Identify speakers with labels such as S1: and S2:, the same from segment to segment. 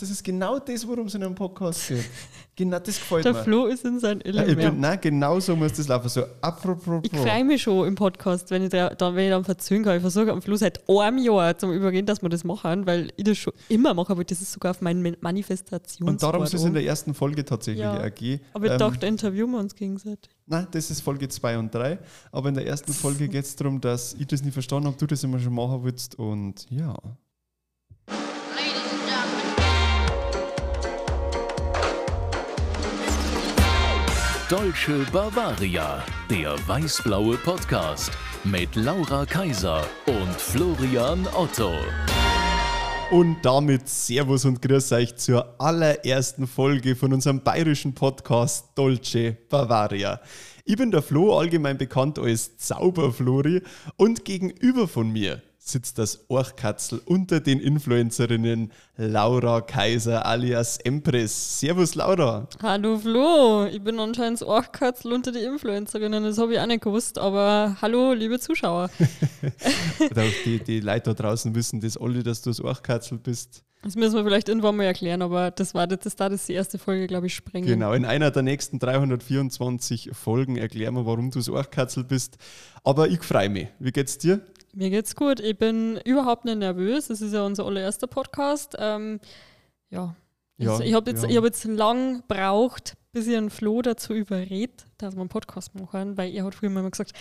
S1: Das ist genau das, worum es in einem Podcast geht. Genau das gefällt
S2: Der
S1: mir.
S2: Flo ist in sein
S1: Ja,
S2: Element.
S1: bin, nein, genau so muss das laufen. So, apropos.
S2: Ich freue mich schon im Podcast, wenn ich, da, dann, wenn ich dann verzögern kann. Ich versuche am Flo seit einem Jahr zum Übergehen, dass wir das machen, weil ich das schon immer mache, aber das ist sogar auf meinem Manifestations.
S1: Und darum ist es in der ersten Folge tatsächlich
S2: Ja.
S1: AG.
S2: Aber ich
S1: Ähm,
S2: dachte, interviewen wir uns gegenseitig.
S1: Nein, das ist Folge 2 und 3. Aber in der ersten Folge geht es darum, dass ich das nicht verstanden habe, du das immer schon machen willst. Und ja.
S3: Deutsche Bavaria, der weiß-blaue Podcast mit Laura Kaiser und Florian Otto.
S1: Und damit Servus und Grüß euch zur allerersten Folge von unserem bayerischen Podcast Dolce Bavaria. Ich bin der Flo, allgemein bekannt als Zauberflori, und gegenüber von mir sitzt das Orchkatzel unter den Influencerinnen Laura Kaiser alias Empress. Servus Laura.
S2: Hallo Flo, ich bin anscheinend das Orchkatzel unter die Influencerinnen, das habe ich auch nicht gewusst, aber hallo liebe Zuschauer.
S1: Die, die Leute da draußen wissen das alle, dass du das Orchkatzel bist.
S2: Das müssen wir vielleicht irgendwann mal erklären, aber das war das, das da das die erste Folge, glaube ich, sprengen.
S1: Genau, in einer der nächsten 324 Folgen erklären wir, warum du das Orchkatzel bist. Aber ich freue mich. Wie geht's dir?
S2: Mir geht's gut. Ich bin überhaupt nicht nervös. Das ist ja unser allererster Podcast. Ähm, ja.
S1: Ja,
S2: ich habe jetzt,
S1: ja.
S2: ich hab jetzt lang gebraucht, bis ich einen Flo dazu überredet, dass wir einen Podcast machen, weil er hat früher immer gesagt,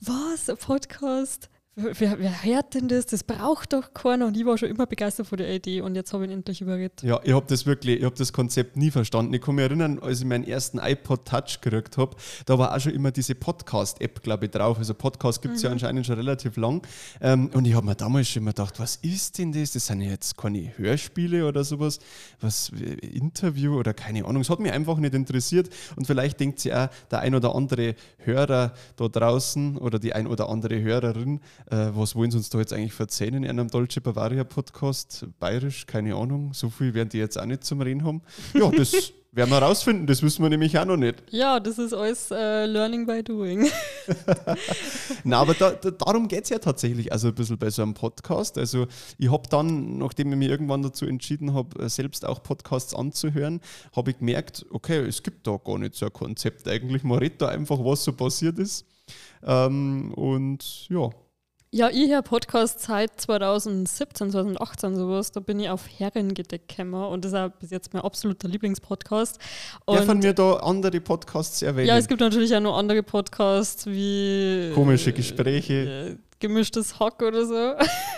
S2: was, ein Podcast? Wer, wer hört denn das? Das braucht doch keiner. Und ich war schon immer begeistert von der Idee und jetzt habe ich ihn endlich überredet.
S1: Ja, ich habe das wirklich, ich habe das Konzept nie verstanden. Ich kann mich erinnern, als ich meinen ersten iPod Touch gekriegt habe, da war auch schon immer diese Podcast-App, glaube ich, drauf. Also Podcast gibt es ja anscheinend schon relativ lang. Ähm, und ich habe mir damals schon immer gedacht, was ist denn das? Das sind ja jetzt keine Hörspiele oder sowas, was äh, Interview oder keine Ahnung. Es hat mich einfach nicht interessiert. Und vielleicht denkt sich auch der ein oder andere Hörer da draußen oder die ein oder andere Hörerin, äh, was wollen sie uns da jetzt eigentlich erzählen in einem Dolce Bavaria Podcast? Bayerisch, keine Ahnung. So viel werden die jetzt auch nicht zum Reden haben. Ja, das werden wir rausfinden. Das wissen wir nämlich auch noch nicht.
S2: Ja, das ist alles äh, Learning by Doing.
S1: Na, aber da, da, darum geht es ja tatsächlich also ein bisschen bei so einem Podcast. Also ich habe dann, nachdem ich mich irgendwann dazu entschieden habe, selbst auch Podcasts anzuhören, habe ich gemerkt, okay, es gibt da gar nicht so ein Konzept eigentlich. Man redet da einfach, was so passiert ist. Ähm, und ja,
S2: Ja, ich höre Podcast seit 2017, 2018 sowas. Da bin ich auf Herrengedeck gekommen und das ist auch bis jetzt mein absoluter Lieblingspodcast. Und
S1: dürfen wir da andere Podcasts erwähnen?
S2: ja, es gibt natürlich auch noch andere Podcasts wie
S1: Komische Gespräche.
S2: Gemischtes Hack oder so.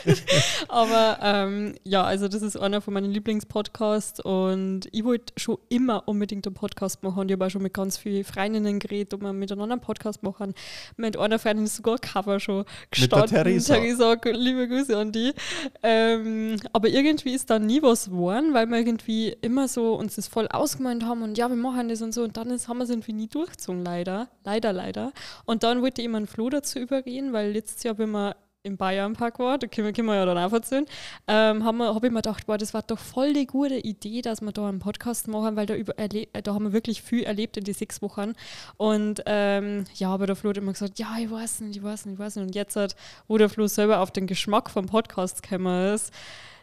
S2: Aber ähm, ja, also das ist einer von meinen Lieblingspodcasts und ich wollte schon immer unbedingt einen Podcast machen. Ich habe auch schon mit ganz vielen Freundinnen geredet, ob wir miteinander einen Podcast machen. Mit einer Freundin ist sogar ein Cover schon
S1: Mit der
S2: gestanden.
S1: Theresa.
S2: Theresa, liebe Grüße an die. Ähm, aber irgendwie ist da nie was geworden, weil wir irgendwie immer so uns das voll ausgemalt haben und ja, wir machen das und so und dann ist, haben wir es irgendwie nie durchgezogen, leider. Leider, leider. Und dann wollte ich immer einen Flo dazu überreden, weil letztes Jahr, wenn wir im Bayernpark war, da können wir, können wir ja dann auch erzählen, ähm, habe hab ich mir gedacht, boah, das war doch voll die gute Idee, dass wir da einen Podcast machen, weil da, über, äh, da haben wir wirklich viel erlebt in die sechs Wochen. Und ähm, ja, aber der Flo hat immer gesagt, ja, ich weiß nicht, ich weiß nicht, ich weiß nicht. Und jetzt, hat, wo der Flo selber auf den Geschmack vom Podcast gekommen ist,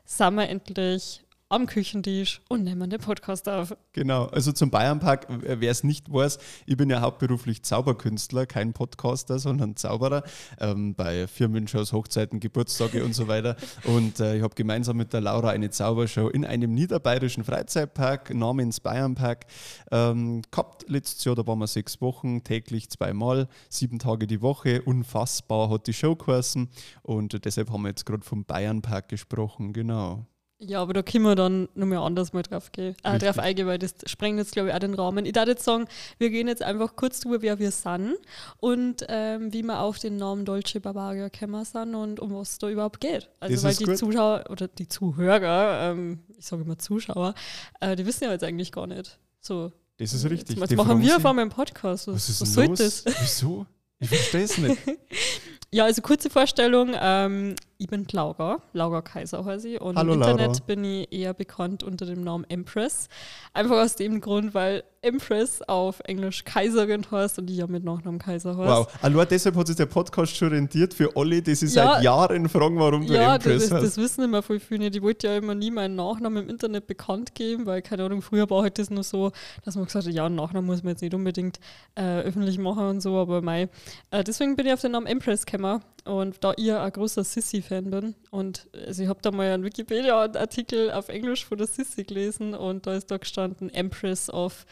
S2: sind wir endlich am Küchentisch und nehmen den Podcast auf.
S1: Genau, also zum Bayernpark, äh, wer es nicht weiß, ich bin ja hauptberuflich Zauberkünstler, kein Podcaster, sondern Zauberer ähm, bei Firmenshows, Hochzeiten, Geburtstage und so weiter. Und äh, ich habe gemeinsam mit der Laura eine Zaubershow in einem niederbayerischen Freizeitpark namens Bayernpark ähm, gehabt. Letztes Jahr, da waren wir sechs Wochen, täglich zweimal, sieben Tage die Woche. Unfassbar hat die Show geheißen und deshalb haben wir jetzt gerade vom Bayernpark gesprochen, genau.
S2: Ja, aber da können wir dann nochmal anders mal drauf, gehen, äh,
S1: Richtig.
S2: drauf eingehen, weil das sprengt jetzt, glaube ich, auch den Rahmen. Ich würde jetzt sagen, wir gehen jetzt einfach kurz drüber, wer wir sind und ähm, wie wir auf den Namen Dolce Bavaria gekommen sind und um was da überhaupt geht. Also,
S1: Das
S2: weil die
S1: gut.
S2: Zuschauer oder die Zuhörer, ähm, ich sage immer Zuschauer, äh, die wissen ja jetzt eigentlich gar nicht. So,
S1: Das ist richtig.
S2: Jetzt
S1: Die
S2: machen wir auf einmal einen Podcast. Was,
S1: Was ist
S2: was soll das?
S1: Wieso? Ich verstehe es nicht.
S2: Ja, also kurze Vorstellung. Ähm, ich bin die Laura, Laura Kaiser heiße ich. Und
S1: Hallo,
S2: im Internet
S1: Laura.
S2: bin ich eher bekannt unter dem Namen Empress. Einfach aus dem Grund, weil Empress auf Englisch Kaiserin heißt und ich ja mit Nachnamen Kaiser heißt.
S1: Wow. Allein deshalb hat sich der Podcast schon rentiert für alle, die sich
S2: Ja.
S1: seit Jahren fragen, warum du
S2: Ja,
S1: Empress
S2: das, das
S1: hast.
S2: wissen immer voll viele. Ich wollte ja immer nie meinen Nachnamen im Internet bekannt geben, weil, keine Ahnung, früher war halt das nur so, dass man gesagt hat, ja, einen Nachnamen muss man jetzt nicht unbedingt äh, öffentlich machen und so, aber mei. Äh, deswegen bin ich auf den Namen Empress gekommen und da ich ein großer Sissy-Fan bin und also ich habe da mal einen Wikipedia-Artikel auf Englisch von der Sissy gelesen und da ist da gestanden Empress of,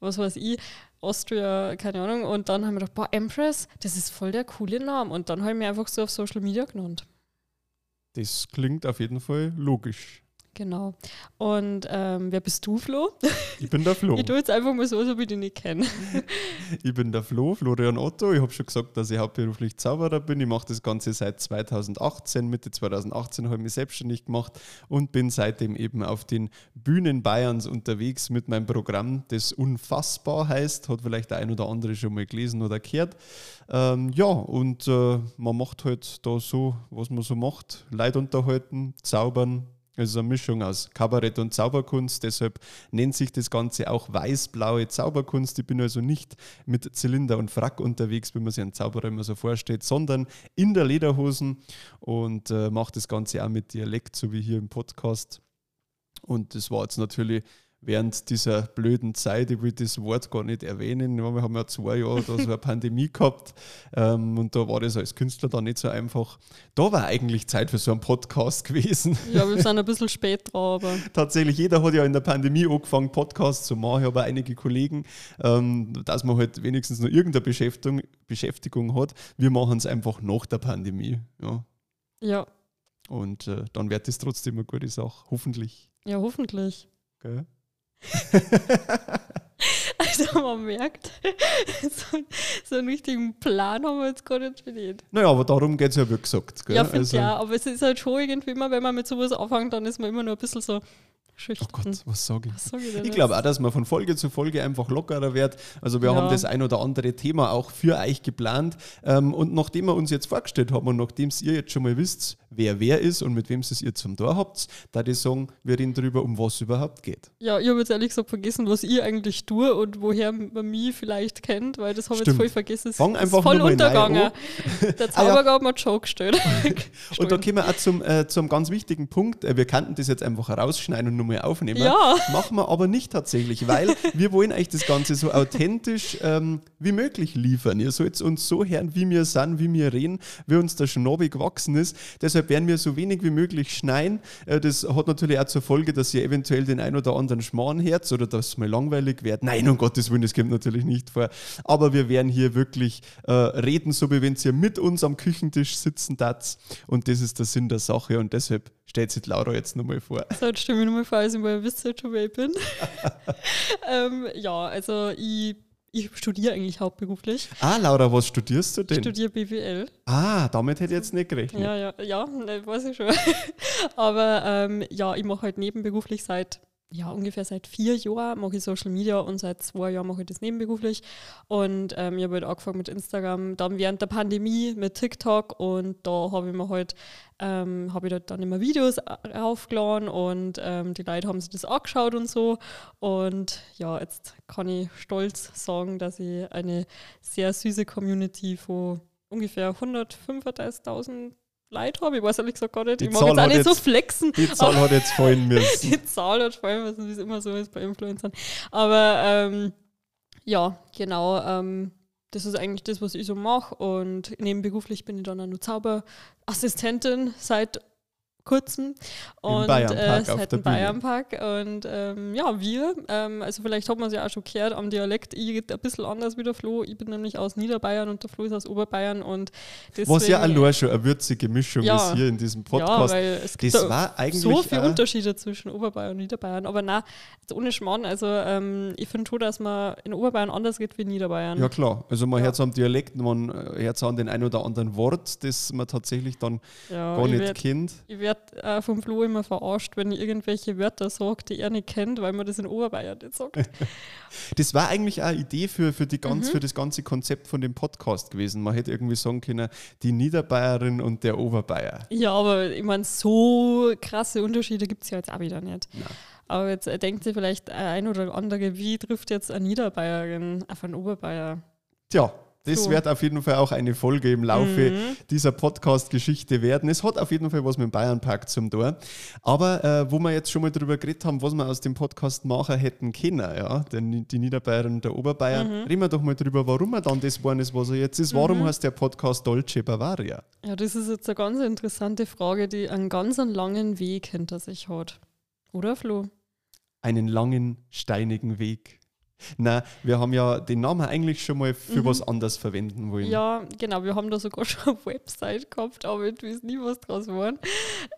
S2: was weiß ich, Austria, keine Ahnung. Und dann haben wir gedacht, boah, Empress, das ist voll der coole Name. Und dann habe ich mir einfach so auf Social Media genannt.
S1: Das klingt auf jeden Fall logisch.
S2: Genau. Und ähm, wer bist du, Flo?
S1: Ich bin der Flo.
S2: Ich tue jetzt einfach mal so, als ob ich dich nicht kenne.
S1: Ich bin der Flo, Florian Otto. Ich habe schon gesagt, dass ich hauptberuflich Zauberer bin. Ich mache das Ganze seit 2018. Mitte 2018 habe ich mich selbstständig gemacht und bin seitdem eben auf den Bühnen Bayerns unterwegs mit meinem Programm, das unfassbar heißt. Hat vielleicht der ein oder andere schon mal gelesen oder gehört. Ähm, ja, und äh, man macht halt da so, was man so macht. Leid unterhalten, zaubern, ist eine Mischung aus Kabarett und Zauberkunst, deshalb nennt sich das Ganze auch weiß-blaue Zauberkunst. Ich bin also nicht mit Zylinder und Frack unterwegs, wie man sich einen Zauberer immer so vorstellt, sondern in der Lederhosen und äh, mache das Ganze auch mit Dialekt, so wie hier im Podcast. Und das war jetzt natürlich während dieser blöden Zeit, ich will das Wort gar nicht erwähnen, wir haben ja zwei Jahre da so eine Pandemie gehabt ähm, und da war das als Künstler dann nicht so einfach. Da war eigentlich Zeit für so einen Podcast gewesen.
S2: Ja, wir sind ein bisschen spät dran, aber
S1: Tatsächlich, jeder hat ja in der Pandemie angefangen, Podcasts zu machen. Auch einige Kollegen, ähm, dass man halt wenigstens noch irgendeine Beschäftigung, Beschäftigung hat. Wir machen es einfach nach der Pandemie. Ja.
S2: ja,
S1: Und äh, dann wird es trotzdem eine gute Sache. Hoffentlich.
S2: ja, hoffentlich.
S1: Gell?
S2: Also man merkt, so, so einen richtigen Plan haben wir jetzt gar nicht verdient.
S1: Naja, aber darum geht es ja, wie gesagt. Gell?
S2: Ja, finde
S1: Also-
S2: ja, aber es ist halt schon irgendwie immer, wenn man mit sowas anfängt, dann ist man immer nur ein bisschen so schüchtern.
S1: Oh Gott, was sage ich?
S2: Was sag ich
S1: Ich glaube auch, dass man von Folge zu Folge einfach lockerer wird. Also wir
S2: Ja.
S1: haben das ein oder andere Thema auch für euch geplant. Ähm, und nachdem wir uns jetzt vorgestellt haben und nachdem ihr jetzt schon mal wisst, wer wer ist und mit wem es ihr zum Tor habt, da ich sagen, wir reden darüber, um was es überhaupt geht.
S2: Ja, ich habe jetzt ehrlich gesagt vergessen, was ich eigentlich tue und woher man mich vielleicht kennt, weil das habe ich jetzt voll vergessen. Es
S1: Fang
S2: ist
S1: einfach
S2: voll
S1: mal neu
S2: untergegangen.
S1: an.
S2: Der
S1: Ah,
S2: Zauberer hat Joke gestellt.
S1: Und da kommen wir auch zum, äh, zum ganz wichtigen Punkt. Äh, wir könnten das jetzt einfach rausschneiden und nochmal aufnehmen.
S2: Ja.
S1: Machen wir aber nicht tatsächlich, weil wir wollen euch das Ganze so authentisch ähm, wie möglich liefern. Ihr sollt uns so hören, wie wir sind, wie wir reden, wie uns der Schnabel gewachsen ist. Deshalb werden wir so wenig wie möglich schneien. Äh, das hat natürlich auch zur Folge, dass ihr eventuell den ein oder anderen Schmarrn hört oder dass es mal langweilig wird. Nein, um Gottes Willen, das kommt natürlich nicht vor. Aber wir werden hier wirklich äh, reden, so wie wenn ihr mit uns am Küchentisch sitzen tat. Und das ist der Sinn der Sache. Und deshalb stellt sich Laura jetzt nochmal vor.
S2: So, jetzt stelle ich mir nochmal vor, also mal wisst ihr schon, wer ich bin. ähm, ja, also ich, ich studiere eigentlich hauptberuflich.
S1: Ah, Laura, was studierst du
S2: Ich
S1: denn?
S2: studiere BWL.
S1: Ah, damit hätte ich jetzt nicht gerechnet.
S2: Ja, ja, ja, ne, weiß ich schon. Aber ähm, ja, ich mache halt nebenberuflich seit, ja, ungefähr seit vier Jahren mache ich Social Media und seit zwei Jahren mache ich das nebenberuflich. Und ähm, ich habe halt angefangen mit Instagram, dann während der Pandemie mit TikTok und da habe ich mir halt, ähm, habe ich dort dann immer Videos aufgeladen und ähm, die Leute haben sich das angeschaut und so. Und ja, jetzt kann ich stolz sagen, dass ich eine sehr süße Community von ungefähr 135.000 Leute habe. Ich weiß ehrlich gesagt gar nicht.
S1: Die
S2: ich mag jetzt auch nicht so
S1: jetzt-
S2: flexen.
S1: Die Zahl hat jetzt fallen müssen.
S2: Die Zahl hat vor allem, wie es immer so ist bei Influencern. Aber ähm, ja, genau. Ähm, das ist eigentlich das, was ich so mache. Und nebenberuflich bin ich dann auch noch Zauberassistentin seit kurzem. Und äh, dem
S1: Bühne.
S2: Bayernpark. Und ähm, ja, wir, ähm, also vielleicht hat man es ja auch schon gehört am Dialekt, ich ein bisschen anders wie der Flo. Ich bin nämlich aus Niederbayern und der Flo ist aus Oberbayern. Und deswegen,
S1: Was ja allein schon eine würzige Mischung
S2: Ja.
S1: ist hier in diesem
S2: ja,
S1: Podcast.
S2: weil es gibt
S1: das
S2: da
S1: war eigentlich
S2: so viele Unterschiede zwischen Oberbayern und Niederbayern. Aber na, ohne Schmarrn, also ähm, ich finde schon, dass man in Oberbayern anders geht wie in Niederbayern.
S1: Ja klar, also man
S2: Ja.
S1: hört es am Dialekt, man äh, hört es an den ein oder anderen Wort, das man tatsächlich dann
S2: Ja,
S1: gar
S2: ich
S1: nicht
S2: werd-
S1: kennt.
S2: Ich werde werd äh, vom Flo immer verarscht, wenn ich irgendwelche Wörter sage, die er nicht kennt, weil man das in Oberbayern nicht sagt.
S1: Das war eigentlich eine Idee für, für, die
S2: Mhm.
S1: ganz, für das ganze Konzept von dem Podcast gewesen. Man hätte irgendwie sagen können, die Niederbayerin und der Oberbayer.
S2: ja, aber ich meine, so krasse Unterschiede gibt es ja jetzt auch wieder nicht.
S1: Na.
S2: Aber jetzt äh, denkt sich vielleicht ein oder andere, wie trifft jetzt eine Niederbayerin auf einen Oberbayer?
S1: Tja, das
S2: So.
S1: wird auf jeden Fall auch eine Folge im Laufe
S2: Mhm.
S1: dieser Podcast-Geschichte werden. Es hat auf jeden Fall was mit dem Bayernpark zum Tor. Aber äh, wo wir jetzt schon mal drüber geredet haben, was wir aus dem Podcast machen hätten können, ja, der, Ni- die Niederbayern und der Oberbayern,
S2: Mhm.
S1: reden wir doch mal drüber, warum er dann das geworden ist, was er jetzt ist. Warum heißt der Podcast Dolce Bavaria?
S2: Ja, das ist jetzt eine ganz interessante Frage, die einen ganz langen Weg hinter sich hat. Oder, Flo?
S1: Einen langen, steinigen Weg. Na, wir haben ja den Namen eigentlich schon mal für was anderes verwenden wollen.
S2: Mhm. Ja, genau. Wir haben da sogar schon eine Website gehabt, aber irgendwie ist nie was draus geworden.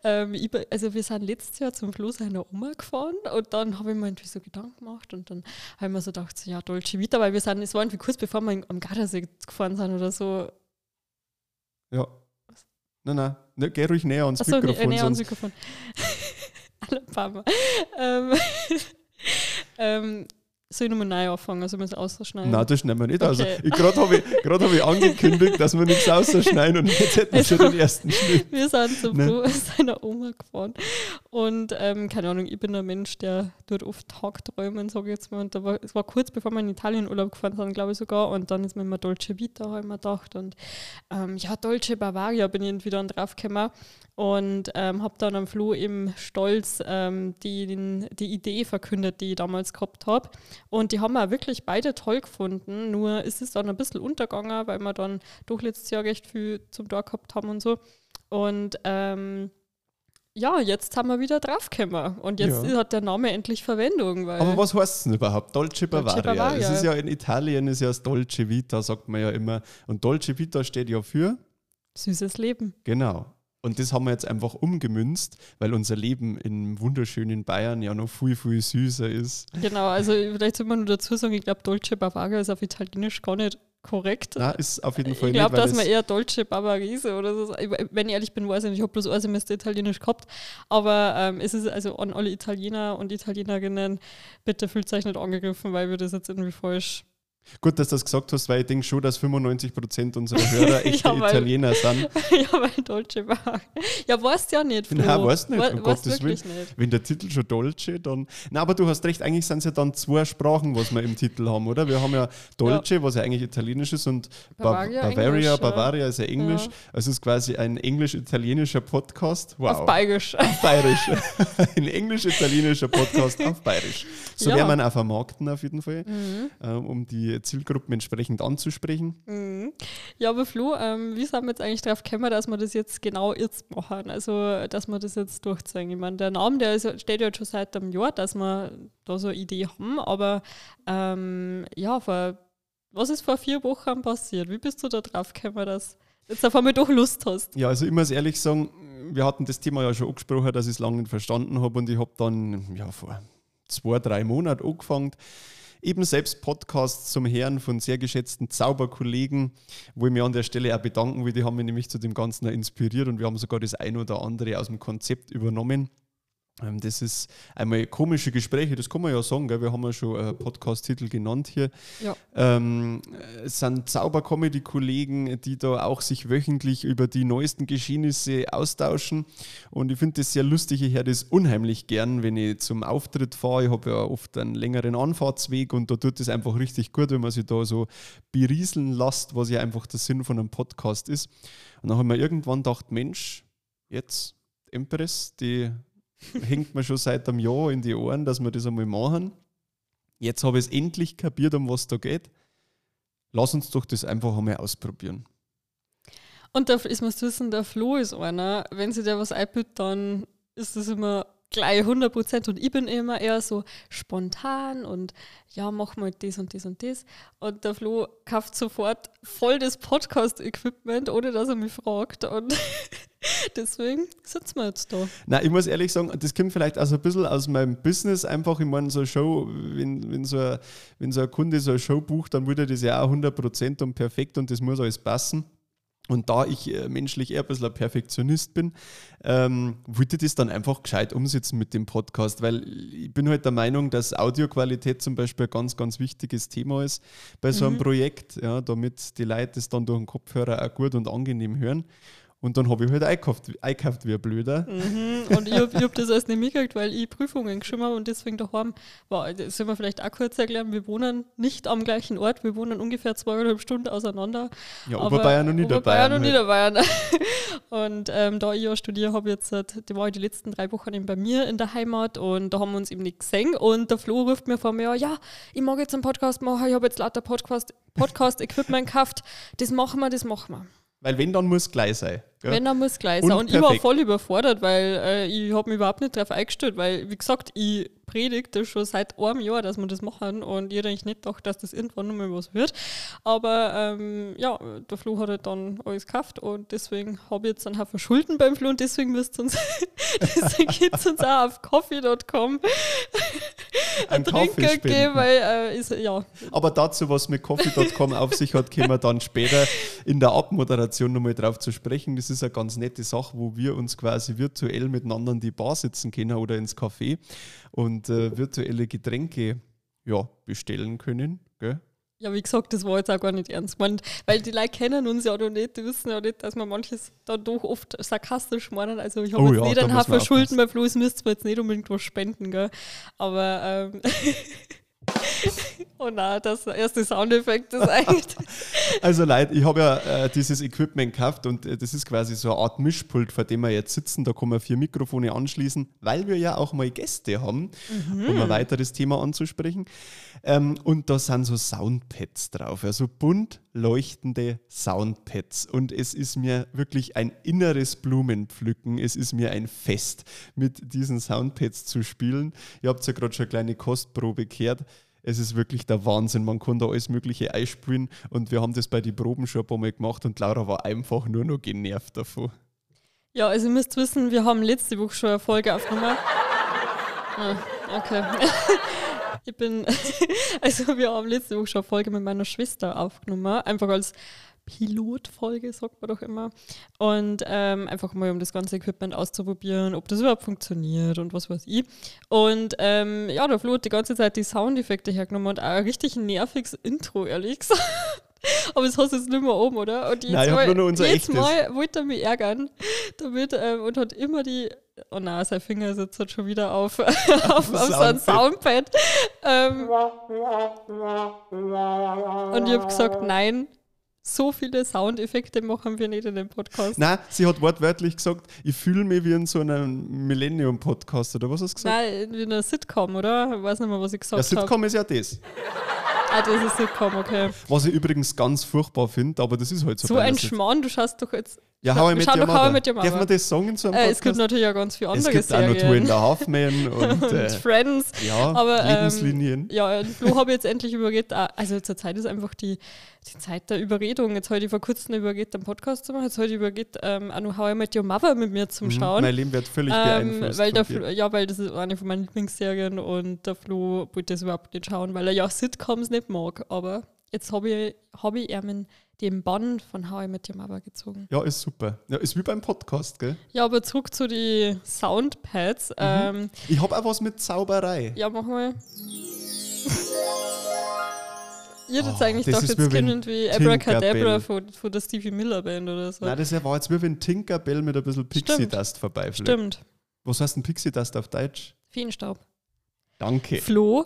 S2: Ähm, ich, also wir sind letztes Jahr zum Flo seiner Oma gefahren und dann habe ich mir irgendwie so Gedanken gemacht und dann habe ich mir so gedacht, so, ja, Dolce Vita, weil wir sind, es war irgendwie kurz bevor wir am Gardasee gefahren sind oder so.
S1: ja. Nein, nein, ne, geh ruhig näher ans
S2: Achso,
S1: Mikrofon.
S2: äh, nee, ans Mikrofon. Alabama. ähm, ähm, soll ich nochmal neu anfangen, also müssen wir es ausschneiden?
S1: Nein, das schneiden wir nicht. Also,
S2: Okay.
S1: ich gerade habe ich, grad hab ich angekündigt, dass wir nichts rausschneiden und jetzt hätten wir schon
S2: Also-
S1: den ersten Schnitt.
S2: Wir sind zum
S1: Ne?
S2: Flo seiner Oma gefahren. Und ähm, keine Ahnung, ich bin ein Mensch, der dort oft Tagträumen, sage ich jetzt mal. Und da war, es war kurz bevor wir in Italien Urlaub gefahren sind, glaube ich sogar. Und dann ist mir immer Dolce Vita, habe ich mir gedacht. Und ähm, ja, Dolce Bavaria bin ich irgendwie dann drauf gekommen. Und ähm, habe dann am Flo eben stolz ähm, die, die Idee verkündet, die ich damals gehabt habe. Und die haben wir wirklich beide toll gefunden. Nur ist es dann ein bisschen untergegangen, weil wir dann doch letztes Jahr recht viel zum Tag gehabt haben und so. Und ähm, ja, jetzt haben wir wieder draufgekommen. Und jetzt
S1: Ja.
S2: hat der Name endlich Verwendung.
S1: Aber was heißt es denn überhaupt? Dolce Bavaria.
S2: Bavaria.
S1: Es ist ja in Italien ist ja das Dolce Vita, sagt man ja immer. Und Dolce Vita steht ja für,
S2: süßes Leben.
S1: genau. Und das haben wir jetzt einfach umgemünzt, weil unser Leben im wunderschönen Bayern ja noch viel, viel süßer ist.
S2: Genau, also vielleicht soll man nur dazu sagen, ich glaube, Dolce Bavaria ist auf Italienisch gar nicht korrekt.
S1: Na, ist auf jeden Fall
S2: ich glaube, dass man eher Dolce Barbarise oder so. Wenn ich ehrlich bin, weiß ich nicht, ich habe bloß ein Semester Italienisch gehabt. Aber ähm, es ist also an alle Italiener und Italienerinnen, bitte fühlt euch nicht angegriffen, weil wir das jetzt irgendwie falsch.
S1: Gut, dass du das gesagt hast, weil ich denke schon, dass 95% unserer Hörer echte
S2: Ja, weil-
S1: Italiener sind.
S2: ja, weil Dolce Bavaria. Ja, weißt ja nicht. Flo.
S1: Nein, weißt nicht,
S2: We-
S1: um
S2: weißt
S1: Gottes
S2: wirklich nicht.
S1: Wenn der Titel schon Dolce, dann. Na, aber du hast recht, eigentlich sind es ja dann zwei Sprachen, was wir im Titel haben, oder? Wir haben ja Dolce, was ja eigentlich italienisch ist, und Ba-
S2: Bavaria,
S1: Bavaria,
S2: Englisch, ja.
S1: Bavaria ist ja Englisch.
S2: Ja.
S1: Also es ist quasi ein englisch-italienischer Podcast. Wow.
S2: Auf Bayerisch.
S1: Auf Bayerisch. ein englisch-italienischer Podcast auf Bayerisch. So
S2: Ja.
S1: werden wir ihn auch vermarkten auf jeden Fall,
S2: Mhm.
S1: ähm, um die Zielgruppen entsprechend anzusprechen.
S2: Mhm. Ja, aber Flo, ähm, wie sind wir jetzt eigentlich drauf gekommen, dass wir das jetzt genau jetzt machen? Also, dass wir das jetzt durchziehen. Ich meine, der Name, der ist, steht ja schon seit einem Jahr, dass wir da so eine Idee haben, aber ähm, ja, vor, was ist vor vier Wochen passiert? Wie bist du da drauf gekommen, dass du jetzt auf einmal doch Lust hast?
S1: Ja, also ich muss ehrlich sagen, wir hatten das Thema ja schon angesprochen, dass ich es lange nicht verstanden habe und ich habe dann ja, vor zwei, drei Monaten angefangen, eben selbst Podcasts zum Herren von sehr geschätzten Zauberkollegen, wo ich mich an der Stelle auch bedanken will, die haben mich nämlich zu dem Ganzen inspiriert und wir haben sogar das ein oder andere aus dem Konzept übernommen. Ähm, Das ist einmal komische Gespräche, das kann man ja sagen, gell? wir haben ja schon einen Podcast-Titel genannt hier.
S2: Ja.
S1: Ähm, es sind Zauber-Comedy-Kollegen, die da auch sich wöchentlich über die neuesten Geschehnisse austauschen. Und ich finde das sehr lustig. Ich höre das unheimlich gern, wenn ich zum Auftritt fahre. Ich habe ja oft einen längeren Anfahrtsweg und da tut es einfach richtig gut, wenn man sich da so berieseln lässt, was ja einfach der Sinn von einem Podcast ist. Und dann habe ich mir irgendwann gedacht, Mensch, jetzt Empress, die hängt mir schon seit einem Jahr in die Ohren, dass wir das einmal machen. Jetzt habe ich es endlich kapiert, um was da geht. Lass uns doch das einfach einmal ausprobieren.
S2: Und da ist du wissen, der Flo ist einer, wenn sie dir was einbüht, dann ist das immer gleich 100 Prozent. Und ich bin immer eher so spontan und ja, mach mal das und das und das. Und der Flo kauft sofort voll das Podcast-Equipment, ohne dass er mich fragt. Und deswegen sitzen wir jetzt da.
S1: Nein, ich muss ehrlich sagen, das kommt vielleicht auch so ein bisschen aus meinem Business einfach. Ich meine, so eine Show, wenn, wenn, so ein, wenn so ein Kunde so eine Show bucht, dann würde das ja auch 100% und perfekt und das muss alles passen. Und da ich äh, menschlich eher ein bisschen ein Perfektionist bin, ähm, wollte ich das dann einfach gescheit umsetzen mit dem Podcast, weil ich bin halt der Meinung, dass Audioqualität zum Beispiel ein ganz, ganz wichtiges Thema ist bei so einem Projekt, ja, damit die Leute das dann durch den Kopfhörer auch gut und angenehm hören. Und dann habe ich halt eingekauft, eingekauft wie ein Blöder.
S2: Mhm. Und ich habe hab das alles nicht mitgekriegt, weil ich Prüfungen geschrieben habe und deswegen daheim war. Das soll man vielleicht auch kurz erklären. Wir wohnen nicht am gleichen Ort, wir wohnen ungefähr zweieinhalb Stunden auseinander.
S1: Ja,
S2: Aber
S1: Oberbayern und Niederbayern.
S2: Oberbayern und
S1: halt.
S2: Niederbayern. Und ähm, da ich ja studiere, habe ich jetzt, die war ich die letzten drei Wochen eben bei mir in der Heimat und da haben wir uns eben nicht gesehen. Und der Flo ruft mir vor mir, ja, ich mag jetzt einen Podcast machen, ich habe jetzt lauter Podcast, Podcast-Equipment gekauft. Das machen wir, das machen wir.
S1: Weil wenn, dann muss gleich sein. Gell?
S2: Wenn, dann muss gleich sein. Und ich war voll überfordert, weil äh, ich habe mich überhaupt nicht darauf eingestellt, weil, wie gesagt, ich predige das schon seit einem Jahr, dass wir das machen und ich eigentlich nicht gedacht, dass das irgendwann nochmal was wird. Aber ähm, ja, der Flo hat halt dann alles gekauft und deswegen habe ich jetzt einen Haufen Schulden beim Flo und deswegen müsst ihr uns, deswegen geht es uns auch auf coffee.com
S1: Ein
S2: Trinker geben, weil, äh, ist, ja,
S1: Aber dazu, was mit coffee.com auf sich hat, können wir dann später in der Abmoderation nochmal drauf zu sprechen. Das ist eine ganz nette Sache, wo wir uns quasi virtuell miteinander in die Bar sitzen können oder ins Café und äh, virtuelle Getränke ja, bestellen können. Gell?
S2: Ja, wie gesagt, das war jetzt auch gar nicht ernst gemeint, weil die Leute kennen uns ja noch nicht, die wissen ja nicht, dass wir manches dann doch oft sarkastisch meinen. Also ich habe
S1: Oh
S2: jetzt
S1: ja,
S2: nicht einen Haufen Schulden bei Flo, es müsst ihr jetzt nicht unbedingt was spenden, gell? Aber, ähm, oh nein, das erste Soundeffekt ist eigentlich,
S1: Also Leute, ich habe ja äh, dieses Equipment gekauft und äh, das ist quasi so eine Art Mischpult, vor dem wir jetzt sitzen. Da kann man vier Mikrofone anschließen, weil wir ja auch mal Gäste haben, um ein weiteres Thema anzusprechen. Ähm, und da sind so Soundpads drauf, also bunt leuchtende Soundpads. Und es ist mir wirklich ein inneres Blumenpflücken. Es ist mir ein Fest, mit diesen Soundpads zu spielen. Ihr habt ja gerade schon eine kleine Kostprobe gehört. Es ist wirklich der Wahnsinn. Man kann da alles Mögliche einspielen und wir haben das bei den Proben schon ein paar Mal gemacht und Laura war einfach nur noch genervt davon.
S2: ja, also ihr müsst wissen, wir haben letzte Woche schon eine Folge aufgenommen. Ah, okay. Ich bin, also wir haben letzte Woche schon eine Folge mit meiner Schwester aufgenommen, einfach als Pilotfolge, sagt man doch immer. Und ähm, einfach mal, um das ganze Equipment auszuprobieren, ob das überhaupt funktioniert und was weiß ich. Und ähm, ja, der Flo hat die ganze Zeit die Soundeffekte hergenommen und auch ein richtig nerviges Intro, ehrlich gesagt. Aber das hast du jetzt nicht mehr oben, oder? Und
S1: Nein, ich hab nur unser
S2: jedes
S1: echtes.
S2: Mal wollte er mich ärgern damit ähm, und hat immer die. Oh nein, sein Finger sitzt jetzt schon wieder auf, auf, auf so ein
S1: Soundpad.
S2: Ähm, und ich habe gesagt, nein, so viele Soundeffekte machen wir nicht in dem Podcast.
S1: Nein, sie hat wortwörtlich gesagt, ich fühle mich wie in so einem Millennium-Podcast oder was hast du gesagt?
S2: Nein, in einer Sitcom, oder? Ich weiß nicht mehr, was ich
S1: ja,
S2: gesagt habe.
S1: Sitcom ist ja das.
S2: Ah, das ist Sitcom, okay.
S1: Was ich übrigens ganz furchtbar finde, aber das ist halt so.
S2: So ein Schmarrn, du schaust doch jetzt.
S1: Ja,
S2: Schau-
S1: How I
S2: wir
S1: Met
S2: schauen
S1: Your
S2: doch How I
S1: Mother.
S2: Met Your
S1: Darf man das sagen in so einem
S2: Äh,
S1: Podcast?
S2: es gibt natürlich auch ganz viele
S1: Es
S2: andere
S1: gibt auch noch Two
S2: Serien.
S1: in the Halfman und
S2: und
S1: äh,
S2: Friends.
S1: ja,
S2: Aber, ähm,
S1: Lebenslinien.
S2: Ja, Flo habe ich jetzt endlich überredet. Ah, Also zur Zeit ist einfach die, die Zeit der Überredung. Jetzt heute ich vor kurzem überredet, einen Podcast zu machen. Jetzt heute überredet, ähm, auch noch How I Met Your Mother mit mir zum
S1: Mhm,
S2: Schauen.
S1: Mein Leben wird völlig
S2: Ähm,
S1: beeinflusst.
S2: weil der
S1: dir.
S2: Flo, ja, weil das ist eine von meinen Lieblingsserien und der Flo wollte das überhaupt nicht schauen, weil er ja Sitcoms nicht mag. Aber jetzt habe ich, hab ich in den Bann von How I Met Your Mother gezogen.
S1: Ja, ist super. Ja, ist wie beim Podcast, gell?
S2: Ja, aber zurück zu den Soundpads.
S1: Mhm.
S2: Ähm,
S1: Ich habe auch was mit Zauberei.
S2: ja, mach mal. Ihr hättet
S1: Oh,
S2: eigentlich
S1: das
S2: doch jetzt können wie. Abracadabra von, von der Stevie Miller Band oder so.
S1: Nein, das war jetzt wie wenn Tinkerbell mit ein bisschen Pixie. Dust vorbeifliegt.
S2: Stimmt.
S1: Was heißt denn Pixie Dust auf Deutsch?
S2: Feenstaub.
S1: Danke.
S2: Flo,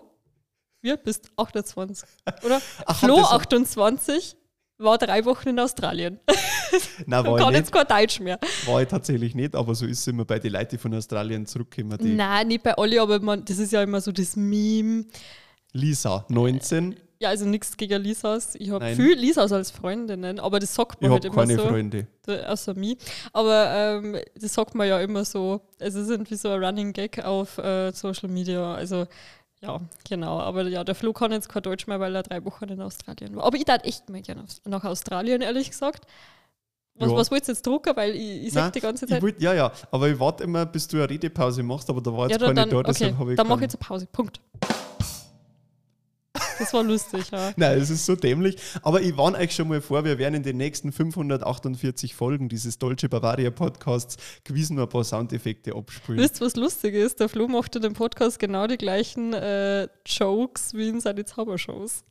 S2: wir bist 28. Oder?
S1: Ach,
S2: Flo,
S1: hab das-
S2: 28, war drei Wochen in Australien.
S1: Nein, war
S2: kann
S1: ich,
S2: jetzt kein Deutsch mehr.
S1: nicht, war ich tatsächlich nicht, aber so ist es immer bei den Leuten, die von Australien zurückkommen. Die
S2: Nein, nicht bei alle, aber man, das ist ja immer so das Meme.
S1: Lisa, 19.
S2: Ja, also nichts gegen Lisas. Ich habe viel Lisas als Freundinnen, aber das sagt
S1: Ich
S2: man
S1: habe
S2: halt immer
S1: keine
S2: so.
S1: Freunde.
S2: Da- außer mir. Aber ähm, das sagt man ja immer so. Es ist irgendwie so ein Running Gag auf äh, Social Media. Also ja, genau. Aber ja, der Flo kann jetzt kein Deutsch mehr, weil er drei Wochen in Australien war. Aber ich darf echt mal gerne nach Australien, ehrlich gesagt. Was,
S1: Ja.
S2: was wolltest du jetzt drucken? Weil ich, ich sag die ganze Zeit.
S1: wollt, ja, ja, aber ich warte immer, bis du eine Redepause machst, aber da war
S2: ja,
S1: jetzt
S2: dann,
S1: keine
S2: dann,
S1: da,
S2: okay,
S1: deshalb habe ich
S2: dann mach jetzt eine Pause. Punkt. Das war lustig, ja.
S1: Nein, es ist so dämlich. Aber ich warne euch schon mal vor, wir werden in den nächsten 548 Folgen dieses Dolce Bavaria Podcasts gewissen ein paar Soundeffekte abspielen.
S2: Wisst ihr, was lustig ist? Der Flo macht in dem Podcast genau die gleichen äh, Jokes wie in seinen Zaubershows.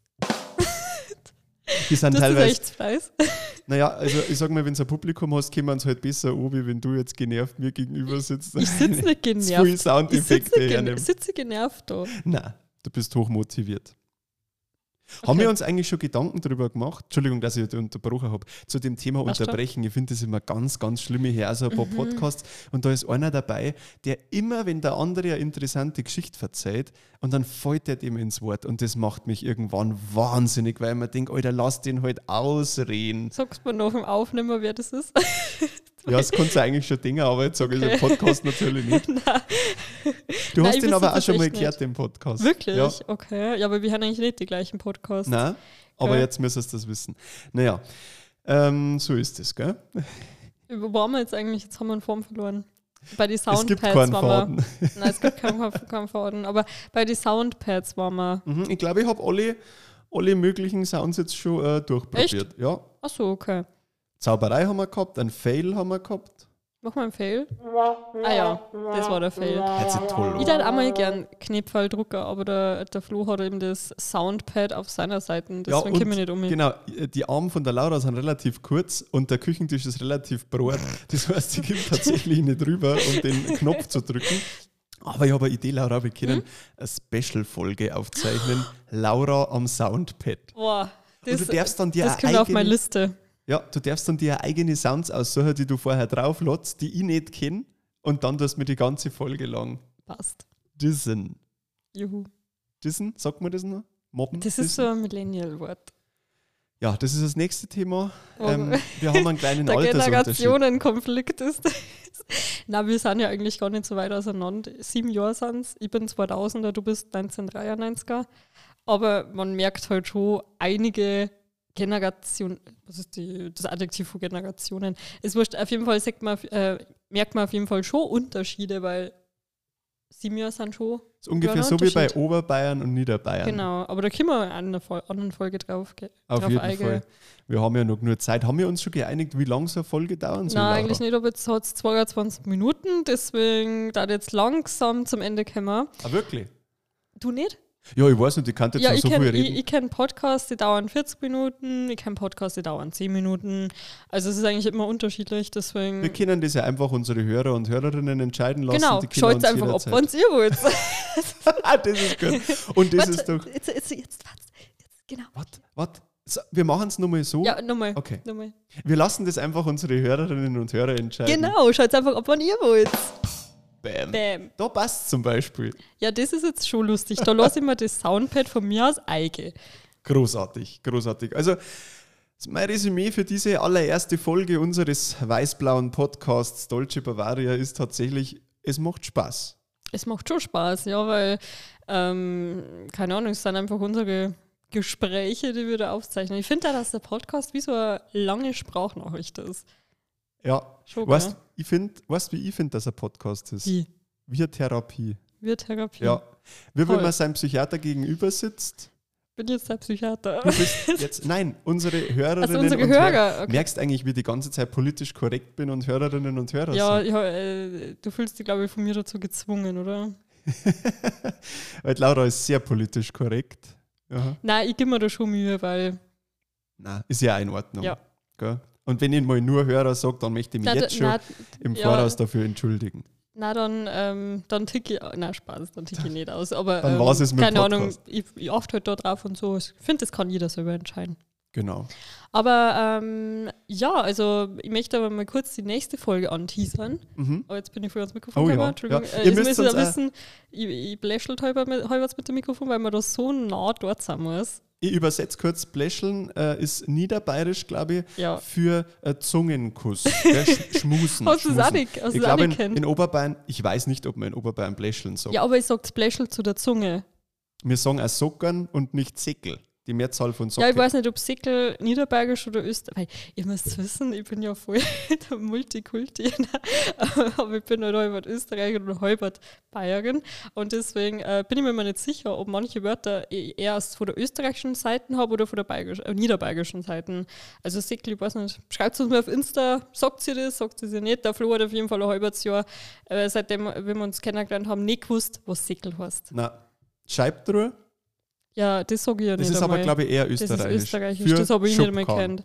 S1: Die sind
S2: Das ist
S1: teilweise,
S2: echt Preis.
S1: naja, also ich sag mal, wenn du ein Publikum hast, kommen es halt besser an, wie wenn du jetzt genervt mir gegenüber sitzt.
S2: Ich sitze nicht
S1: Zu viel
S2: genervt. Ich sitze gen sitze genervt da.
S1: Nein, du bist hochmotiviert. Haben
S2: Okay.
S1: wir uns eigentlich schon Gedanken darüber gemacht? Entschuldigung, dass ich unterbrochen habe. Zu dem Thema
S2: schon.
S1: Unterbrechen. Ich finde das immer ganz, ganz schlimm. Ich höre also ein paar
S2: Mhm.
S1: Podcasts und da ist einer dabei, der immer, wenn der andere eine interessante Geschichte verzeiht, und dann fällt er dem ins Wort. Und das macht mich irgendwann wahnsinnig, weil ich mir denke, Alter, lass den halt ausreden.
S2: Sagst du mir nach dem Aufnehmen, wer das ist?
S1: Ja, das kannst du eigentlich schon denken, aber jetzt sage ich
S2: Okay.
S1: im Podcast natürlich nicht. Du
S2: Nein,
S1: hast
S2: ich
S1: den
S2: wüsste
S1: aber auch schon mal
S2: echt
S1: gehört, den Podcast.
S2: Wirklich?
S1: Ja.
S2: Okay. Ja, aber wir haben eigentlich nicht die gleichen Podcasts.
S1: Nein, aber jetzt müsstest du das wissen. Naja, ähm, so ist es, gell?
S2: Wo waren wir jetzt eigentlich? Jetzt haben wir einen Form verloren. Bei den
S1: Es
S2: Soundpads
S1: gibt keinen
S2: waren wir. Nein, es gibt keinen, keinen Faden. Aber bei den Soundpads waren wir.
S1: Mhm, ich glaube, ich habe alle, alle möglichen Sounds jetzt schon äh, durchprobiert. Ja.
S2: Achso, okay.
S1: Zauberei haben wir gehabt, ein Fail haben wir gehabt.
S2: Mach mal einen Fail. Ah ja, das war der Fail.
S1: Toll
S2: Ich hätte auch mal gern Knepfall-Drucker, aber der, der Flo hat eben das Soundpad auf seiner Seite.
S1: Ja,
S2: Deswegen
S1: und
S2: komme ich nicht um.
S1: Genau, die Arme von der Laura sind relativ kurz und der Küchentisch ist relativ breit. Das heißt, sie kommt tatsächlich nicht rüber, um den Knopf zu drücken. Aber ich habe eine Idee, Laura, wir können eine Special-Folge aufzeichnen. Laura am Soundpad.
S2: Boah, das,
S1: und du darfst dann dir
S2: das kommt auf meine
S1: eigene,
S2: Liste.
S1: Ja, du darfst dann dir eigene Sounds aussuchen, die du vorher drauf lädst, die ich nicht kenne. Und dann tust du mir die ganze Folge lang
S2: Passt.
S1: dissen.
S2: Juhu.
S1: Dissen, sagt man das noch? Mobben?
S2: Das ist so ein Millennial-Wort.
S1: Ja, das ist das nächste Thema.
S2: Oh.
S1: Ähm, wir haben einen kleinen
S2: Der. Generationenkonflikt ist das. Na, wir sind ja eigentlich gar nicht so weit auseinander. Sieben Jahre sind es. Ich bin 2000er, du bist 1993er. Aber man merkt halt schon einige Generationen, was ist die, das Adjektiv von Generationen? Es wurscht, auf jeden Fall man, äh, merkt man auf jeden Fall schon Unterschiede, weil sieben Jahre sind schon.
S1: Das ist ungefähr so wie bei. Oberbayern und Niederbayern.
S2: Genau, aber da können wir in einer Fol- anderen Folge drauf,
S1: Auf
S2: drauf
S1: jeden. Fall. Wir haben ja noch nur Zeit. Haben wir uns schon geeinigt, wie lange so eine Folge dauern soll?
S2: Nein,
S1: Laura?
S2: eigentlich nicht, aber jetzt hat es 22 Minuten, deswegen da jetzt langsam zum Ende kommen.
S1: Ah, wirklich?
S2: Du nicht?
S1: Ja, ich weiß nicht, ich kann jetzt
S2: ja, ich
S1: so viel
S2: kenne
S1: reden.
S2: ich, ich kenn Podcasts, die dauern 40 Minuten, ich kenne Podcasts, die dauern 10 Minuten. Also es ist eigentlich immer unterschiedlich, deswegen.
S1: wir können das ja einfach unsere Hörer und Hörerinnen entscheiden lassen.
S2: genau, schaut
S1: uns
S2: einfach
S1: jederzeit-
S2: wann ihr wollt.
S1: Das ist gut. Und das
S2: Warte,
S1: ist doch.
S2: Jetzt, jetzt, jetzt, jetzt, genau.
S1: Warte, warte. So, wir machen es nochmal so.
S2: Ja, nochmal.
S1: Okay.
S2: nochmal.
S1: Wir lassen das einfach unsere Hörerinnen und Hörer entscheiden.
S2: Genau, schaut einfach ab, wann ihr wollt.
S1: Bam.
S2: Bam.
S1: Da passt zum Beispiel.
S2: Ja, das ist jetzt schon lustig. Da lasse ich mir das Soundpad von mir aus eigen.
S1: Großartig, großartig. Also, mein Resümee für diese allererste Folge unseres weiß-blauen Podcasts Dolce Bavaria ist tatsächlich, es macht Spaß.
S2: Es macht schon Spaß, ja, weil, ähm, keine Ahnung, es sind einfach unsere Gespräche, die wir da aufzeichnen. Ich finde da, dass der Podcast wie so eine lange Sprachnachricht ist.
S1: Ja,
S2: Schon,
S1: weißt, ich find, weißt wie ich finde, dass ein Podcast ist?
S2: Wie?
S1: Eine Therapie.
S2: Wir Therapie.
S1: Ja. Wie wenn man seinem Psychiater gegenüber sitzt.
S2: Bin jetzt der Psychiater.
S1: Du bist jetzt, nein, unsere Hörerinnen
S2: Also unsere
S1: und
S2: Hörer,
S1: Hörer.
S2: okay.
S1: Merkst eigentlich, wie ich die ganze Zeit politisch korrekt bin und Hörerinnen und Hörer
S2: Ja,
S1: sind.
S2: ja äh, du fühlst dich, glaube ich, von mir dazu gezwungen, oder?
S1: Weil Laura ist sehr politisch korrekt. Aha.
S2: Nein, ich gebe mir da schon Mühe, weil.
S1: Nein, ist ja in Ordnung.
S2: Ja.
S1: Gell? Und wenn ich mal nur Hörer sage, dann möchte ich mich
S2: Na,
S1: jetzt schon
S2: na,
S1: im
S2: ja.
S1: Voraus dafür entschuldigen.
S2: Na, dann, ähm, dann ticke ich, nein, Spaß, dann ticke ich nicht aus. Aber
S1: Dann
S2: ähm,
S1: es mit
S2: keine Ahnung,
S1: Podcast.
S2: ich, ich achte halt da drauf und so. Ich finde, das kann jeder selber entscheiden.
S1: Genau.
S2: Aber ähm, ja, also ich möchte aber mal kurz die nächste Folge anteasern.
S1: Mhm.
S2: Aber jetzt bin ich voll ans Mikrofon
S1: Oh ja,
S2: gekommen. Entschuldigung.
S1: ja.
S2: Äh,
S1: Ihr müsst uns auch-
S2: wissen, ich, ich bläschelt halber mit, dem Mikrofon, weil man da so nah dort sein muss.
S1: Ich übersetze kurz, Bläscheln äh, ist niederbayerisch, glaube ich,
S2: Ja.
S1: für äh, Zungenkuss. Gell? Sch Schmusen.
S2: Hast du es
S1: Schmusen.
S2: auch nicht,
S1: Ich glaube, in, in Oberbayern, ich weiß nicht, ob man in Oberbayern Bläscheln sagt.
S2: Ja, aber ich sage Bläschel zu der Zunge.
S1: Wir sagen auch Sockern und nicht Säckel. Die Mehrzahl von
S2: Ja,
S1: Socke.
S2: ich weiß nicht, ob Sickel Niederbergisch oder Österreich. Ihr müsst wissen, ich bin ja voll der Multikulti. Aber ich bin halt halbert Österreicherin und halbert Bayerin. Und deswegen äh, bin ich mir immer nicht sicher, ob manche Wörter ich erst von der österreichischen Seite habe oder von der bayerisch, äh, niederbayerischen Seite. Also Sickel, ich weiß nicht, schreibt es uns mal auf Insta, sagt sie das, sagt sie nicht. Der Flo hat auf jeden Fall ein halbes Jahr, äh, seitdem wir uns kennengelernt haben, nicht gewusst, was Sickel heißt.
S1: Na, Scheibtruhe,
S2: Ja, das sage ich ja
S1: das
S2: nicht
S1: ist aber,
S2: einmal.
S1: glaube ich, eher
S2: Das
S1: österreichisch.
S2: ist österreichisch,
S1: Für
S2: das habe ich nicht mehr kennt.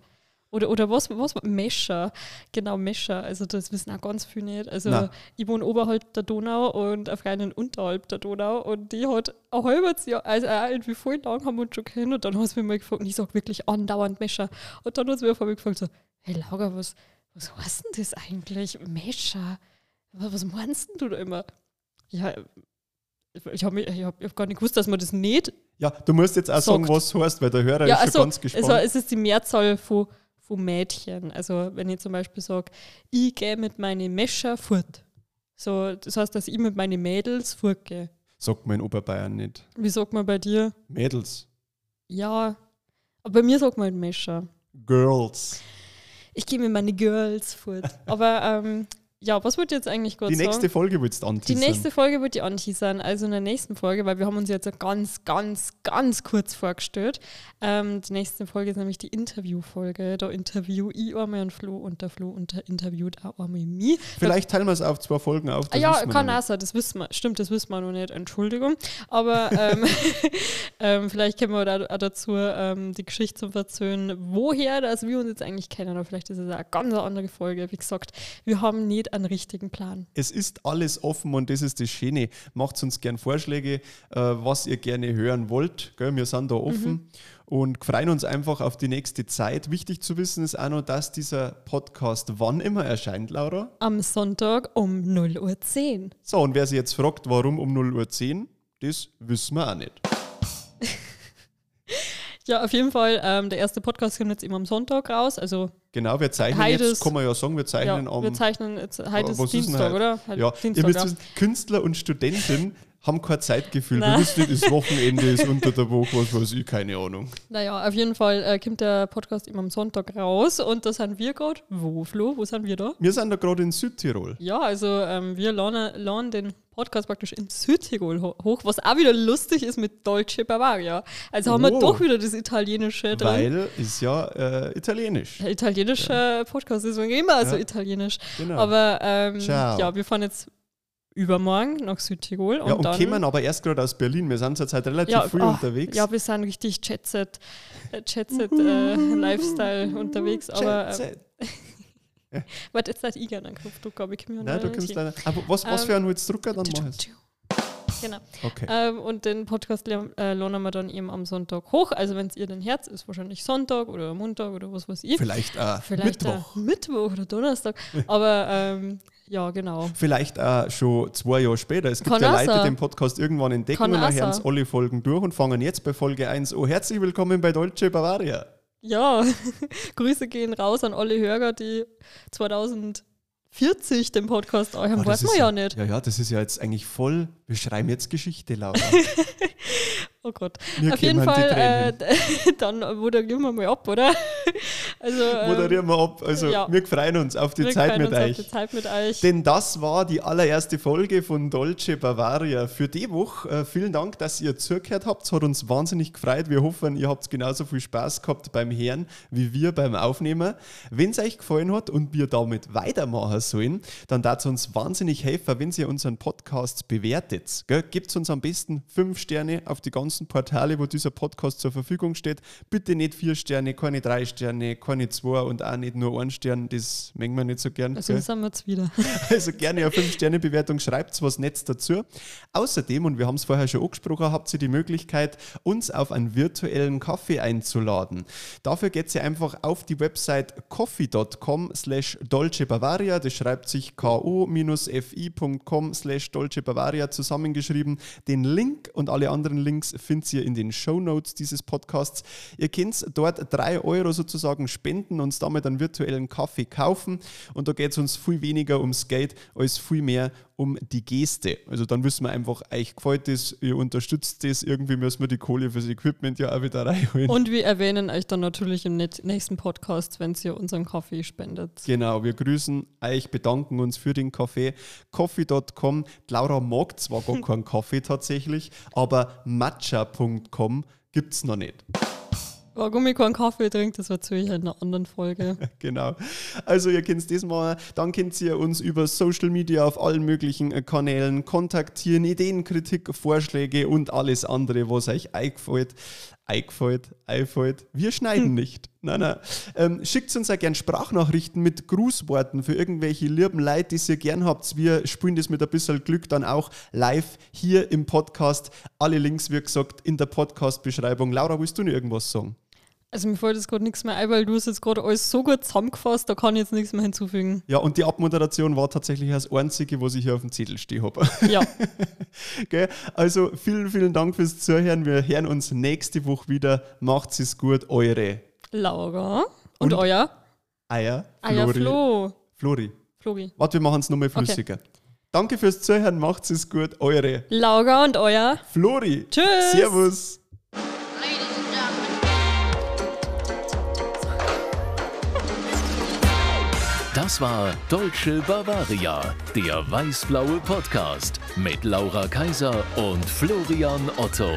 S2: Oder, oder was, was? Mescher. Genau, Mescher. Also das wissen auch ganz viele nicht. Also
S1: Nein.
S2: ich wohne oberhalb der Donau und eine Freundin unterhalb der Donau und die hat ein halbes Jahr, also auch irgendwie voll lang haben wir uns schon kennen und dann hat sie mich mal gefragt und ich sage wirklich andauernd Mescher. Und dann hat sie mich auf einmal gefragt so, hey Laura, was, was heißt denn das eigentlich? Mescher? Was, meinst denn du da immer? Ja, ich habe hab, hab gar nicht gewusst, dass man das nicht
S1: Ja, du musst jetzt auch sagen,
S2: Sagt.
S1: was du heißt, weil der Hörer
S2: ja,
S1: ist schon
S2: also,
S1: ganz gespannt.
S2: also es ist die Mehrzahl von, von Mädchen. Also wenn ich zum Beispiel sage, ich gehe mit meinen Mescher fort. So, das heißt, dass ich mit meinen Mädels fortgehe.
S1: Sagt man in Oberbayern nicht.
S2: Wie sagt man bei dir?
S1: Mädels.
S2: Ja, aber bei mir sagt man halt Mescher.
S1: Girls.
S2: Ich gehe mit meinen Girls fort. aber ähm, ja, was ihr jetzt eigentlich gerade
S1: Die
S2: sagen?
S1: nächste Folge willst du
S2: Die
S1: anteasern.
S2: nächste Folge wird die anteasern, also in der nächsten Folge, weil wir haben uns jetzt ganz, ganz, ganz kurz vorgestellt. Ähm, die nächste Folge ist nämlich die Interviewfolge. Da interview ich einmal einen Flo und der Flo unter interviewt auch einmal mich.
S1: Vielleicht teilen wir es auf zwei Folgen auf.
S2: Ah,
S1: das
S2: ja, kann auch sein, das wissen wir. Stimmt, das wissen wir noch nicht, Entschuldigung. Aber ähm, ähm, vielleicht können wir da, auch dazu ähm, die Geschichte zum Verzöhnen, woher dass wir uns jetzt eigentlich kennen. Aber vielleicht ist es eine ganz andere Folge. Wie gesagt, wir haben nicht einen richtigen Plan.
S1: Es ist alles offen und das ist das Schöne. Macht uns gern Vorschläge, äh, was ihr gerne hören wollt. Gell? Wir sind da offen
S2: Mhm.
S1: und freuen uns einfach auf die nächste Zeit. Wichtig zu wissen ist auch noch, dass dieser Podcast wann immer erscheint, Laura.
S2: Am Sonntag um 0.10 Uhr.
S1: So, und wer sich jetzt fragt, warum um 0.10 Uhr, das wissen wir auch nicht.
S2: Ja, auf jeden Fall. Ähm, der erste Podcast kommt jetzt immer am Sonntag raus. Also,
S1: Genau, wir zeichnen
S2: Heute
S1: jetzt, kann man ja sagen, wir
S2: ja,
S1: zeichnen am
S2: wir zeichnen jetzt. Heute Dienstag, oder? Heute
S1: Ja,
S2: Dienstag,
S1: ihr müsst
S2: ja.
S1: wissen, Künstler und Studentin haben kein Zeitgefühl. Wir
S2: Nein.
S1: wissen nicht, ist Wochenende, ist unter der Woche, was weiß ich, keine Ahnung.
S2: Naja, auf jeden Fall äh, kommt der Podcast immer am Sonntag raus. Und da sind wir gerade. Wo, Flo? Wo sind wir da?
S1: Wir sind da gerade in Südtirol.
S2: Ja, also ähm, wir laden, den Podcast praktisch in Südtirol ho hoch, was auch wieder lustig ist mit Dolce Bavaria. Also haben wir
S1: Oh.
S2: doch wieder das Italienische drin.
S1: Weil ist ja äh, italienisch.
S2: Der italienische Podcast ist immer so
S1: Ja.
S2: italienisch.
S1: Genau.
S2: Aber ähm, ja, wir fahren jetzt übermorgen nach Südtirol.
S1: ja, und
S2: dann,
S1: kämen aber erst gerade aus Berlin. Wir sind zurzeit relativ
S2: ja,
S1: früh
S2: ah,
S1: unterwegs.
S2: Ja, wir sind richtig Jet-Set, äh, Jet-Set äh, Lifestyle unterwegs. Aber äh,
S1: Set.
S2: warte, jetzt seid ihr gerne einen Knopfdruck, aber ich kann mich
S1: Nein, du
S2: hier.
S1: leider. Aber was, was
S2: Ähm,
S1: für einen drücken, dann mach.
S2: Genau.
S1: Okay.
S2: Ähm, und den Podcast äh, laden wir dann eben am Sonntag hoch. Also wenn es ihr den Herz ist, wahrscheinlich Sonntag oder Montag oder was weiß ich.
S1: Vielleicht auch
S2: Vielleicht
S1: Mittwoch.
S2: Äh, Mittwoch oder Donnerstag. Aber ähm, ja, genau.
S1: Vielleicht auch schon zwei Jahre später. Es gibt
S2: Kann
S1: ja Leute, die den Podcast irgendwann entdecken
S2: Kann
S1: und dann hören sie alle Folgen durch und fangen jetzt bei Folge 1 an. Herzlich willkommen bei Dolce Bavaria.
S2: Ja, Grüße gehen raus an alle Hörer, die 2040 den Podcast euch haben.
S1: Ah, das
S2: Weiß man ja nicht.
S1: Ja, ja, das ist ja jetzt eigentlich voll. Wir schreiben jetzt Geschichte, Laura.
S2: Oh Gott.
S1: Wir
S2: Auf jeden
S1: die
S2: Fall, äh, dann moderieren wir mal ab, oder? Also, ähm,
S1: Moderieren wir ab. Also,
S2: ja.
S1: wir freuen uns auf die
S2: wir
S1: Zeit
S2: freuen
S1: mit
S2: uns auf
S1: euch.
S2: die Zeit mit euch.
S1: Denn das war die allererste Folge von Dolce Bavaria für die Woche. Äh, vielen Dank, dass ihr zugehört habt. Es hat uns wahnsinnig gefreut. Wir hoffen, ihr habt genauso viel Spaß gehabt beim Hören wie wir beim Aufnehmen. Wenn es euch gefallen hat und wir damit weitermachen sollen, dann darf es uns wahnsinnig helfen, wenn ihr unseren Podcast bewertet. Gebt uns am besten fünf Sterne auf die ganzen Portale, wo dieser Podcast zur Verfügung steht. Bitte nicht vier Sterne, keine drei Sterne, keine zwei und auch nicht nur ein Stern. Das mengen wir nicht so gern.
S2: also
S1: gell?
S2: sind wir jetzt wieder.
S1: Also gerne eine 5-Sterne-Bewertung, schreibt was Netz dazu. Außerdem, und wir haben es vorher schon angesprochen, habt ihr die Möglichkeit, uns auf einen virtuellen Kaffee einzuladen. Dafür geht ihr einfach auf die Website coffee.com slash Dolce Bavaria. Das schreibt sich ko-fi.com slash Dolce Bavaria zusammengeschrieben. Den Link und alle anderen Links findet ihr in den Show Notes dieses Podcasts. Ihr könnt dort 3 Euro sozusagen sparen spenden, uns damit einen virtuellen Kaffee kaufen. Und da geht es uns viel weniger ums Geld als viel mehr um die Geste. Also dann wissen wir einfach, euch gefällt das, ihr unterstützt das, irgendwie müssen wir die Kohle fürs Equipment ja auch wieder reinholen.
S2: Und wir erwähnen euch dann natürlich im nächsten Podcast, wenn ihr unseren Kaffee spendet.
S1: Genau, wir grüßen euch, bedanken uns für den Kaffee. Coffee.com. Laura mag zwar gar keinen Kaffee tatsächlich, aber matcha.com gibt es noch nicht.
S2: Warum ich keinen Kaffee trinke, das erzähle ich in einer anderen Folge.
S1: Genau. Also ihr könnt das mal, dann könnt ihr uns über Social Media auf allen möglichen äh, Kanälen kontaktieren, Ideen, Kritik, Vorschläge und alles andere, was euch eingefällt. Eingefällt, einfällt. Wir schneiden nicht. Nein, nein. Ähm, schickt uns auch gerne Sprachnachrichten mit Grußworten für irgendwelche lieben Leute, die ihr gern habt. Wir spielen das mit ein bisschen Glück dann auch live hier im Podcast. Alle Links, wie gesagt, in der Podcast-Beschreibung. Laura, willst du noch irgendwas sagen?
S2: Also mir fällt jetzt gerade nichts mehr ein, weil du hast jetzt gerade alles so gut zusammengefasst, da kann ich jetzt nichts mehr hinzufügen.
S1: Ja, und die Abmoderation war tatsächlich das Einzige, was ich hier auf dem Zettel stehen habe.
S2: Ja,
S1: Gell? Also vielen, vielen Dank fürs Zuhören. Wir hören uns nächste Woche wieder. Macht's es gut, eure
S2: Laura. Und,
S1: Und?
S2: euer?
S1: Eier.
S2: Eier Flo.
S1: Flori.
S2: Flori.
S1: Warte, wir machen es nochmal flüssiger. Danke fürs Zuhören. Macht's es gut, eure
S2: Laura und euer.
S1: Flori.
S2: Tschüss.
S1: Servus.
S3: Das war Deutsche Bavaria, der weiß-blaue Podcast mit Laura Kaiser und Florian Otto.